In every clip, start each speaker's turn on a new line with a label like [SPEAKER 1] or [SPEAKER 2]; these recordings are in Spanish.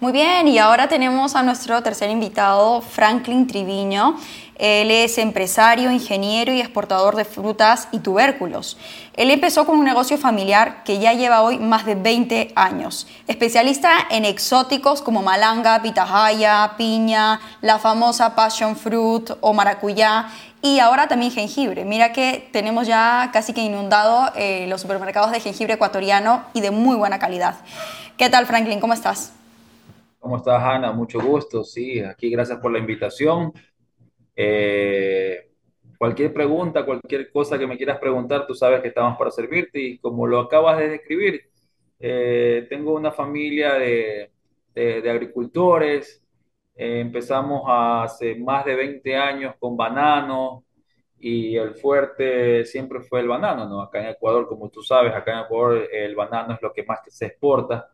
[SPEAKER 1] Muy bien, y ahora tenemos a nuestro tercer invitado, Franklin Triviño. Él es empresario, ingeniero y exportador de frutas y tubérculos. Él empezó con un negocio familiar que ya lleva hoy más de 20 años. Especialista en exóticos como malanga, pitahaya, piña, la famosa passion fruit o maracuyá y ahora también jengibre. Mira que tenemos ya casi que inundado eh, los supermercados de jengibre ecuatoriano y de muy buena calidad. ¿Qué tal, Franklin? ¿Cómo estás?
[SPEAKER 2] ¿Cómo estás, Ana? Mucho gusto. Sí, aquí gracias por la invitación. Eh, cualquier pregunta, cualquier cosa que me quieras preguntar, tú sabes que estamos para servirte y como lo acabas de describir, eh, tengo una familia de, agricultores. Eh, empezamos hace más de 20 años con banano y el fuerte siempre fue el banano, ¿no? Acá en Ecuador, como tú sabes, acá en Ecuador el banano es lo que más se exporta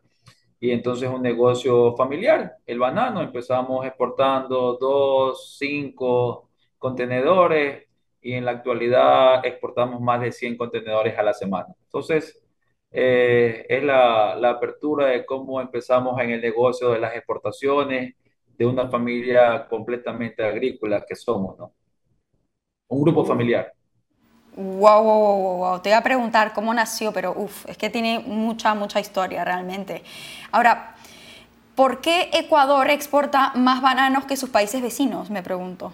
[SPEAKER 2] y entonces un negocio familiar, el banano. Empezamos exportando dos, cinco contenedores y en la actualidad exportamos más de 100 contenedores a la semana. Entonces, eh, es la, la apertura de cómo empezamos en el negocio de las exportaciones de una familia completamente agrícola que somos, ¿no? Un grupo familiar.
[SPEAKER 1] Wow, wow, wow, wow. Te iba a preguntar cómo nació, pero uff, es que tiene mucha, mucha historia realmente. Ahora, ¿por qué Ecuador exporta más bananos que sus países vecinos? Me pregunto.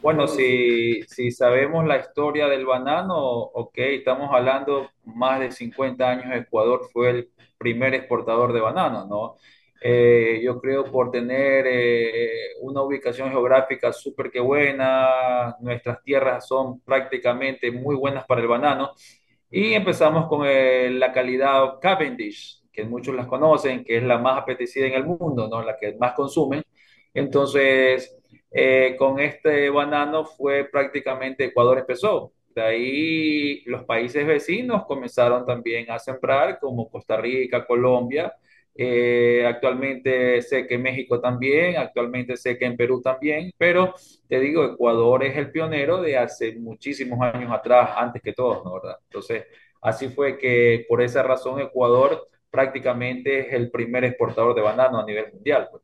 [SPEAKER 2] Bueno, si, si sabemos la historia del banano, ok, estamos hablando más de 50 años, Ecuador fue el primer exportador de banano, ¿no? Eh, yo creo por tener eh, una ubicación geográfica súper que buena, nuestras tierras son prácticamente muy buenas para el banano y empezamos con eh, la calidad Cavendish, que muchos las conocen, que es la más apetecida en el mundo, ¿no? La que más consumen. Entonces eh, con este banano fue prácticamente Ecuador empezó. De ahí los países vecinos comenzaron también a sembrar, como Costa Rica, Colombia. Eh, actualmente sé que México también, actualmente sé que en Perú también, pero te digo, Ecuador es el pionero de hace muchísimos años atrás, antes que todos, ¿no? ¿verdad? Entonces, así fue que por esa razón Ecuador prácticamente es el primer exportador de banano a nivel mundial, pues.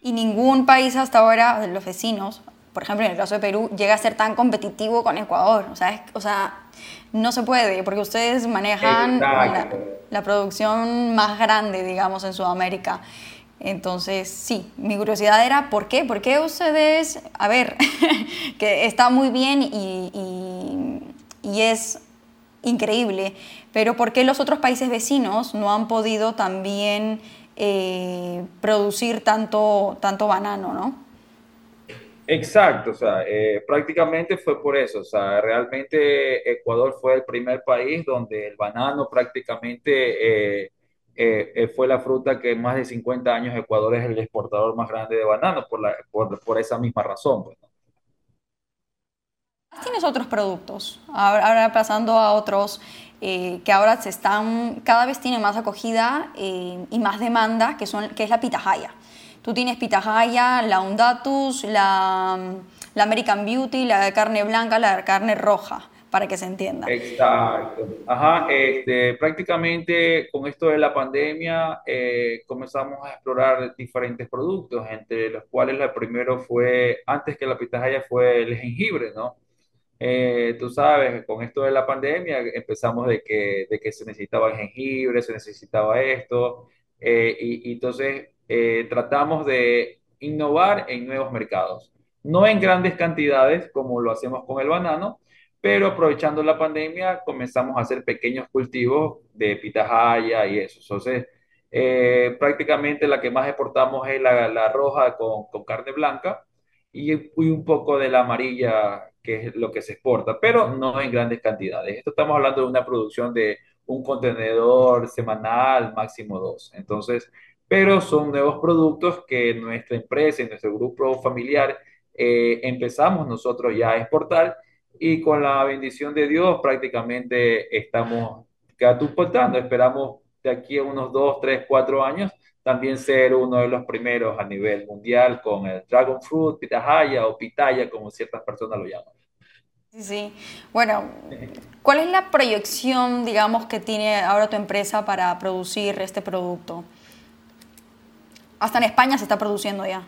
[SPEAKER 1] Y ningún país hasta ahora, los vecinos, por ejemplo en el caso de Perú, llega a ser tan competitivo con Ecuador. O sea, es- o sea no se puede, porque ustedes manejan la, producción más grande, digamos, en Sudamérica. Entonces, sí, mi curiosidad era, ¿por qué? ¿Por qué ustedes, a ver, que está muy bien y, y- y es increíble, pero ¿por qué los otros países vecinos no han podido también eh, producir tanto, tanto banano, ¿no?
[SPEAKER 2] Exacto, o sea, eh, prácticamente fue por eso, o sea, realmente Ecuador fue el primer país donde el banano prácticamente eh, eh, fue la fruta que más de 50 años Ecuador es el exportador más grande de banano por, la, por, esa misma razón, pues.
[SPEAKER 1] Tienes otros productos, ahora, pasando a otros que ahora se están, cada vez tienen más acogida y más demanda, que, son, que es la pitahaya. Tú tienes pitahaya, la undatus, la, la American Beauty, la de carne blanca, la de carne roja, para que se entienda.
[SPEAKER 2] Exacto. Ajá, este, prácticamente con esto de la pandemia eh, comenzamos a explorar diferentes productos, entre los cuales el primero fue, antes que la pitahaya, fue el jengibre, ¿no? Eh, tú sabes, con esto de la pandemia empezamos de que, de que se necesitaba el jengibre, se necesitaba esto, eh, y, y entonces eh, tratamos de innovar en nuevos mercados. No en grandes cantidades como lo hacemos con el banano, pero aprovechando la pandemia comenzamos a hacer pequeños cultivos de pitahaya y eso. Entonces, eh, prácticamente la que más exportamos es la, la roja con, con carne blanca y, y un poco de la amarilla, que es lo que se exporta, pero no en grandes cantidades. Esto estamos hablando de una producción de un contenedor semanal, máximo dos. Entonces, pero son nuevos productos que nuestra empresa y nuestro grupo familiar eh, empezamos nosotros ya a exportar y con la bendición de Dios prácticamente estamos catapultando. Esperamos de aquí a unos dos, tres, cuatro años también ser uno de los primeros a nivel mundial con el Dragon Fruit, pitahaya o pitaya, como ciertas personas lo llaman.
[SPEAKER 1] Sí, sí. Bueno, ¿cuál es la proyección, digamos, que tiene ahora tu empresa para producir este producto? Hasta en España se está produciendo ya.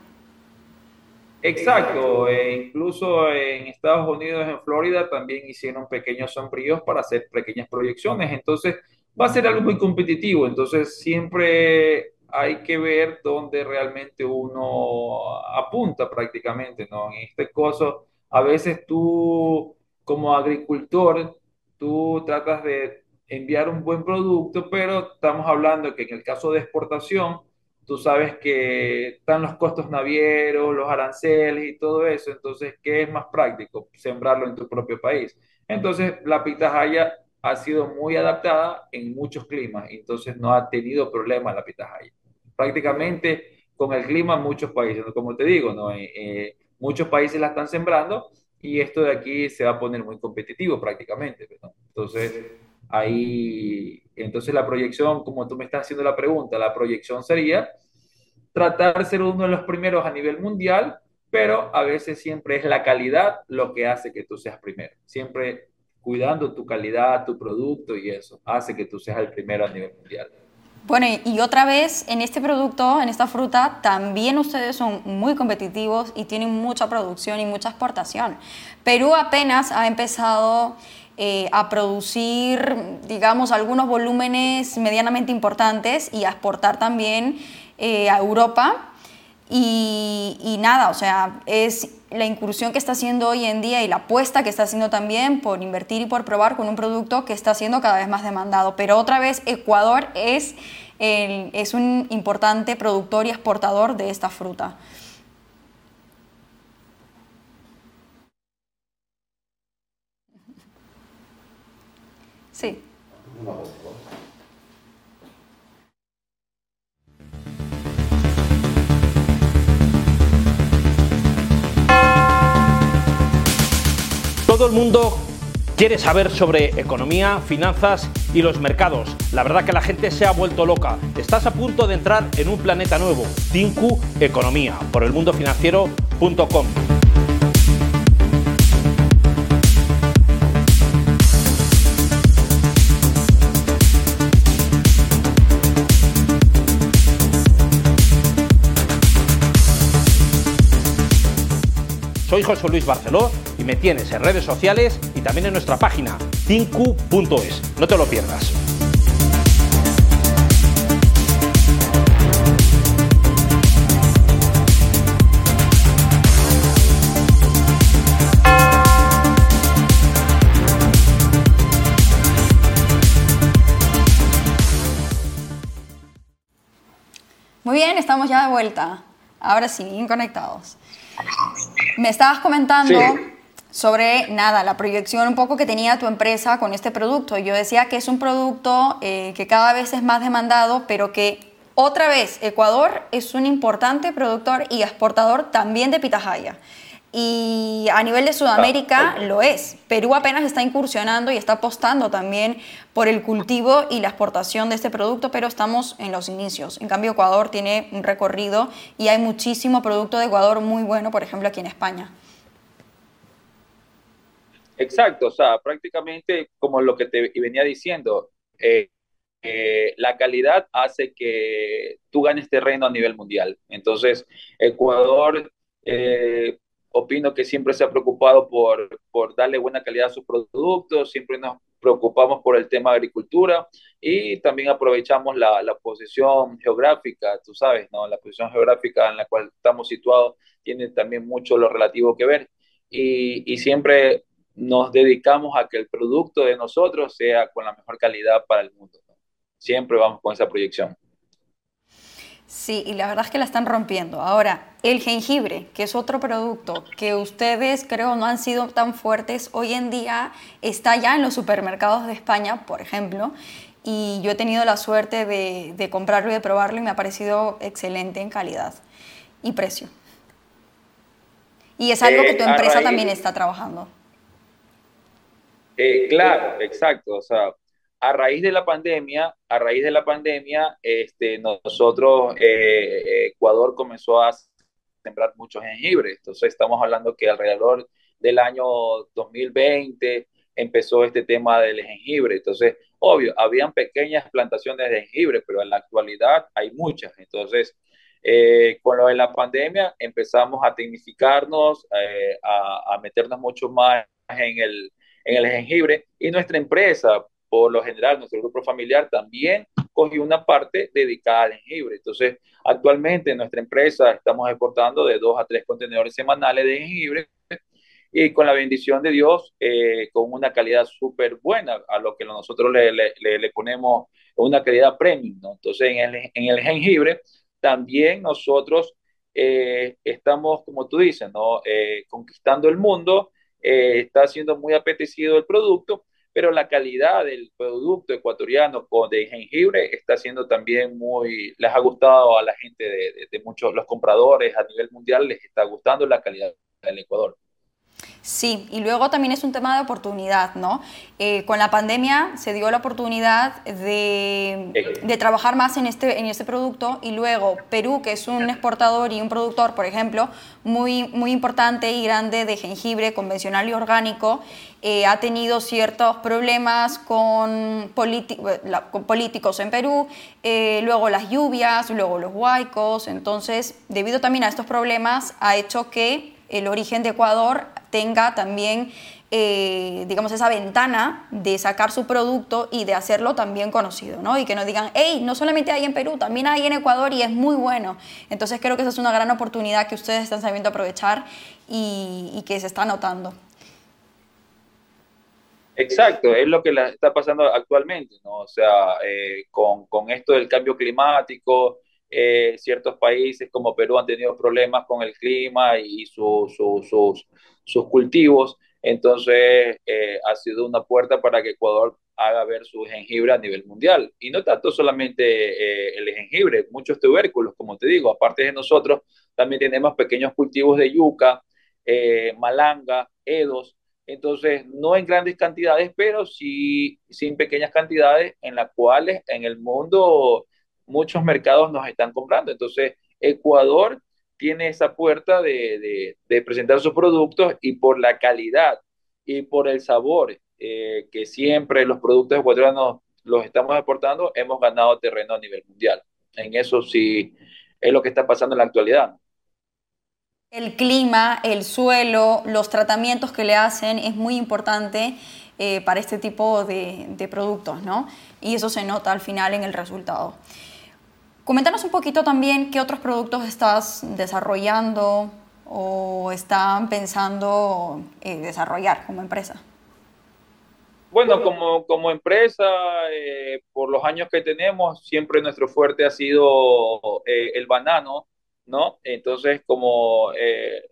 [SPEAKER 2] Exacto, e incluso en Estados Unidos, en Florida, también hicieron pequeños sombríos para hacer pequeñas proyecciones. Entonces, va a ser algo muy competitivo. Entonces, siempre hay que ver dónde realmente uno apunta prácticamente, ¿no? En este caso, a veces tú, como agricultor, tú tratas de enviar un buen producto, pero estamos hablando que en el caso de exportación, tú sabes que están los costos navieros, los aranceles y todo eso, entonces, ¿qué es más práctico? Sembrarlo en tu propio país. Entonces, la pitahaya ha sido muy adaptada en muchos climas, entonces no ha tenido problema la pitahaya. Prácticamente con el clima muchos países, como te digo, ¿no? Eh, eh, muchos países la están sembrando y esto de aquí se va a poner muy competitivo prácticamente. Entonces, ahí, entonces la proyección, como tú me estás haciendo la pregunta, la proyección sería tratar de ser uno de los primeros a nivel mundial, pero a veces siempre es la calidad lo que hace que tú seas primero. Siempre cuidando tu calidad, tu producto y eso hace que tú seas el primero a nivel mundial.
[SPEAKER 1] Bueno, y otra vez, en este producto, en esta fruta, también ustedes son muy competitivos y tienen mucha producción y mucha exportación. Perú apenas ha empezado eh, a producir, digamos, algunos volúmenes medianamente importantes y a exportar también eh, a Europa. Y, y, nada, o sea, es la incursión que está haciendo hoy en día y la apuesta que está haciendo también por invertir y por probar con un producto que está siendo cada vez más demandado. Pero otra vez, Ecuador es, es un importante productor y exportador de esta fruta. Sí.
[SPEAKER 3] Todo el mundo quiere saber sobre economía, finanzas y los mercados. La verdad que la gente se ha vuelto loca. Estás a punto de entrar en un planeta nuevo, Tinku Economía, por el elmundofinanciero.com. Soy José Luis Barceló y me tienes en redes sociales y también en nuestra página tinku.es. No te lo pierdas.
[SPEAKER 1] Muy bien, estamos ya de vuelta. Ahora sí, bien conectados. Me estabas comentando sobre nada, la proyección un poco que tenía tu empresa con este producto. Yo decía que es un producto eh, que cada vez es más demandado, pero que otra vez Ecuador es un importante productor y exportador también de pitahaya y a nivel de Sudamérica ah, lo es. Perú apenas está incursionando y está apostando también por el cultivo y la exportación de este producto, pero estamos en los inicios. En cambio, Ecuador tiene un recorrido y hay muchísimo producto de Ecuador muy bueno, por ejemplo, aquí en España.
[SPEAKER 2] Exacto, o sea, prácticamente como lo que te venía diciendo, eh, eh, la calidad hace que tú ganes terreno a nivel mundial. Entonces, Ecuador eh, opino que siempre se ha preocupado por, por darle buena calidad a sus productos, siempre nos preocupamos por el tema de agricultura y también aprovechamos la, la, posición geográfica, tú sabes, ¿no? La posición geográfica en la cual estamos situados tiene también mucho lo relativo que ver y, y siempre nos dedicamos a que el producto de nosotros sea con la mejor calidad para el mundo. Siempre vamos con esa proyección.
[SPEAKER 1] Sí, y la verdad es que la están rompiendo. Ahora, el jengibre, que es otro producto que ustedes creo no han sido tan fuertes, hoy en día está ya en los supermercados de España, por ejemplo, y yo he tenido la suerte de, comprarlo y de probarlo y me ha parecido excelente en calidad y precio. Y es algo que tu eh, empresa también está trabajando.
[SPEAKER 2] Eh, claro, exacto. O sea, a raíz de la pandemia, a raíz de la pandemia, este, nosotros, eh, Ecuador comenzó a sembrar mucho jengibre. Entonces estamos hablando que alrededor del año 2020 empezó este tema del jengibre. Entonces, obvio, habían pequeñas plantaciones de jengibre, pero en la actualidad hay muchas. Entonces, Eh, con lo de la pandemia empezamos a tecnificarnos, eh, a, a, meternos mucho más en el, en el jengibre y nuestra empresa, por lo general, nuestro grupo familiar también cogió una parte dedicada al jengibre. Entonces, actualmente en nuestra empresa estamos exportando de dos a tres contenedores semanales de jengibre y con la bendición de Dios, eh, con una calidad súper buena, a lo que nosotros le, le, le, ponemos una calidad premium. ¿no? Entonces, en el, en el jengibre también nosotros eh, estamos, como tú dices, ¿no? Eh, conquistando el mundo, eh, está siendo muy apetecido el producto, pero la calidad del producto ecuatoriano de jengibre está siendo también muy, les ha gustado a la gente de, de muchos, los compradores a nivel mundial les está gustando la calidad del Ecuador.
[SPEAKER 1] Sí, y luego también es un tema de oportunidad, ¿no? Eh, con la pandemia se dio la oportunidad de, de, trabajar más en este, en este producto y luego Perú, que es un exportador y un productor, por ejemplo, muy, muy importante y grande de jengibre convencional y orgánico, eh, ha tenido ciertos problemas con, la, con políticos en Perú, eh, luego las lluvias, luego los huaicos, entonces, debido también a estos problemas, ha hecho que el origen de Ecuador tenga también, eh, digamos, esa ventana de sacar su producto y de hacerlo también conocido, ¿no? Y que nos digan, hey, no solamente hay en Perú, también hay en Ecuador y es muy bueno. Entonces creo que esa es una gran oportunidad que ustedes están sabiendo aprovechar y, que se está notando.
[SPEAKER 2] Exacto, es lo que está pasando actualmente, ¿no? O sea, eh, con, con esto del cambio climático, eh, ciertos países como Perú han tenido problemas con el clima y su, su, sus, sus, cultivos, entonces eh, ha sido una puerta para que Ecuador haga ver su jengibre a nivel mundial. Y no tanto solamente eh, el jengibre, muchos tubérculos, como te digo, aparte de nosotros, también tenemos pequeños cultivos de yuca, malanga, edos, entonces, no en grandes cantidades, pero sí, sí en pequeñas cantidades en las cuales en el mundo muchos mercados nos están comprando. Entonces, Ecuador tiene esa puerta de, de, presentar sus productos y por la calidad y por el sabor eh, que siempre los productos ecuatorianos los estamos exportando, hemos ganado terreno a nivel mundial. En eso sí es lo que está pasando en la actualidad.
[SPEAKER 1] El clima, el suelo, los tratamientos que le hacen es muy importante eh, para este tipo de productos, ¿no? Y eso se nota al final en el resultado. Coméntanos un poquito también qué otros productos estás desarrollando o están pensando eh, desarrollar como empresa.
[SPEAKER 2] Bueno, como, como empresa, eh, por los años que tenemos, siempre nuestro fuerte ha sido eh, el banano, ¿no? Entonces, como eh,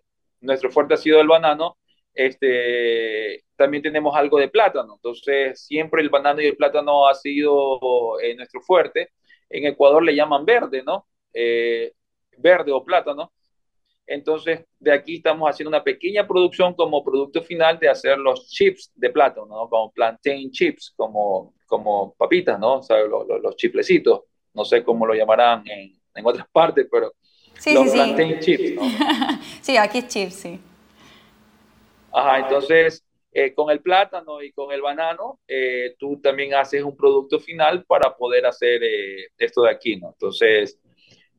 [SPEAKER 2] nuestro fuerte ha sido el banano, este, también tenemos algo de plátano. Entonces, siempre el banano y el plátano ha sido nuestro fuerte en Ecuador le llaman verde, ¿no? Eh, verde o plátano. Entonces, de aquí estamos haciendo una pequeña producción como producto final de hacer los chips de plátano, ¿no? Como plantain chips, como, como papitas, ¿no? O sea, los, los, los chiflecitos. No sé cómo lo llamarán en, en otras partes, pero
[SPEAKER 1] sí,
[SPEAKER 2] los
[SPEAKER 1] sí,
[SPEAKER 2] plantain
[SPEAKER 1] sí.
[SPEAKER 2] chips, ¿no?
[SPEAKER 1] sí, aquí es chips, sí.
[SPEAKER 2] Ajá, entonces eh, con el plátano y con el banano, eh, tú también haces un producto final para poder hacer eh, esto de aquí, ¿no? Entonces,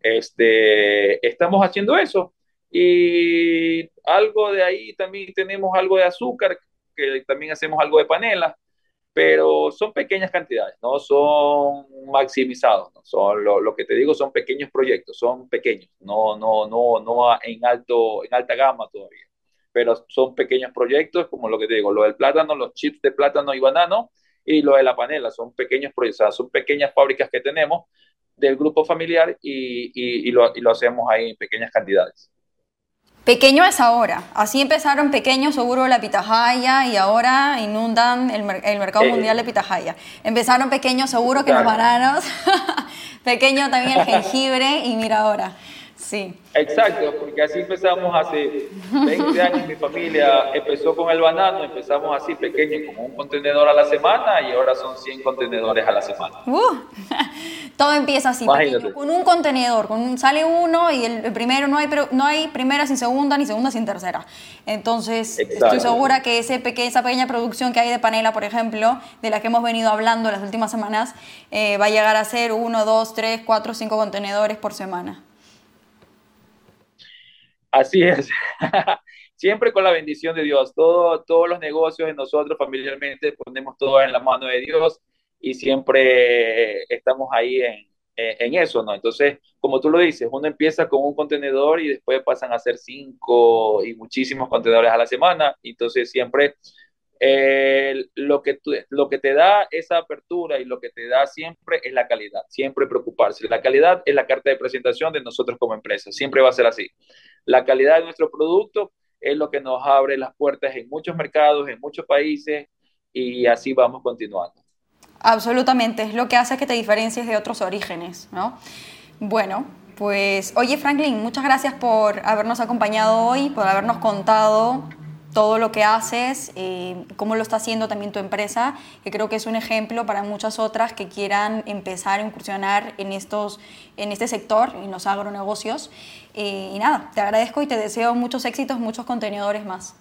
[SPEAKER 2] este, estamos haciendo eso. Y algo de ahí también tenemos algo de azúcar, que también hacemos algo de panela, pero son pequeñas cantidades, no son maximizados, ¿no? son lo, lo, que te digo son pequeños proyectos, son pequeños, no, no, no, no en, alto, en alta gama todavía pero son pequeños proyectos, como lo que te digo, lo del plátano, los chips de plátano y banano, y lo de la panela, son pequeños proyectos, son pequeñas fábricas que tenemos del grupo familiar y, y, y, lo, y lo hacemos ahí en pequeñas cantidades.
[SPEAKER 1] Pequeño es ahora. Así empezaron pequeños seguro la pitahaya y ahora inundan el, mer el mercado eh, mundial de pitahaya. Empezaron pequeños seguro que claro. los bananos, pequeño también el jengibre y mira ahora. Sí.
[SPEAKER 2] Exacto, porque así empezamos hace 20 años, mi familia empezó con el banano, empezamos así pequeño, como un contenedor a la semana y ahora son 100 contenedores a la semana.
[SPEAKER 1] Uh, todo empieza así, pequeño, con un contenedor, con un, sale uno y el, el, primero no hay, pero no hay primera sin segunda ni segunda sin tercera. Entonces, Exacto. estoy segura que ese peque, esa pequeña producción que hay de panela, por ejemplo, de la que hemos venido hablando las últimas semanas, eh, va a llegar a ser uno, dos, tres, cuatro, cinco contenedores por semana.
[SPEAKER 2] Así es. Siempre con la bendición de Dios. Todo, todos los negocios de nosotros familiarmente ponemos todo en la mano de Dios y siempre estamos ahí en, en eso, ¿no? Entonces, como tú lo dices, uno empieza con un contenedor y después pasan a ser cinco y muchísimos contenedores a la semana. Entonces, siempre eh, lo, que lo que te da esa apertura y lo que te da siempre es la calidad, siempre preocuparse. La calidad es la carta de presentación de nosotros como empresa, siempre va a ser así. La calidad de nuestro producto es lo que nos abre las puertas en muchos mercados, en muchos países y así vamos continuando.
[SPEAKER 1] Absolutamente, es lo que hace que te diferencies de otros orígenes, ¿no? Bueno, pues oye Franklin, muchas gracias por habernos acompañado hoy, por habernos contado todo lo que haces, eh, cómo lo está haciendo también tu empresa, que creo que es un ejemplo para muchas otras que quieran empezar a incursionar en, estos, en este sector, en los agronegocios. Eh, y nada, te agradezco y te deseo muchos éxitos, muchos contenedores más.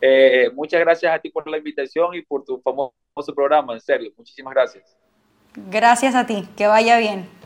[SPEAKER 2] Eh, muchas gracias a ti por la invitación y por tu famoso programa, en serio. Muchísimas gracias.
[SPEAKER 1] Gracias a ti, que vaya bien.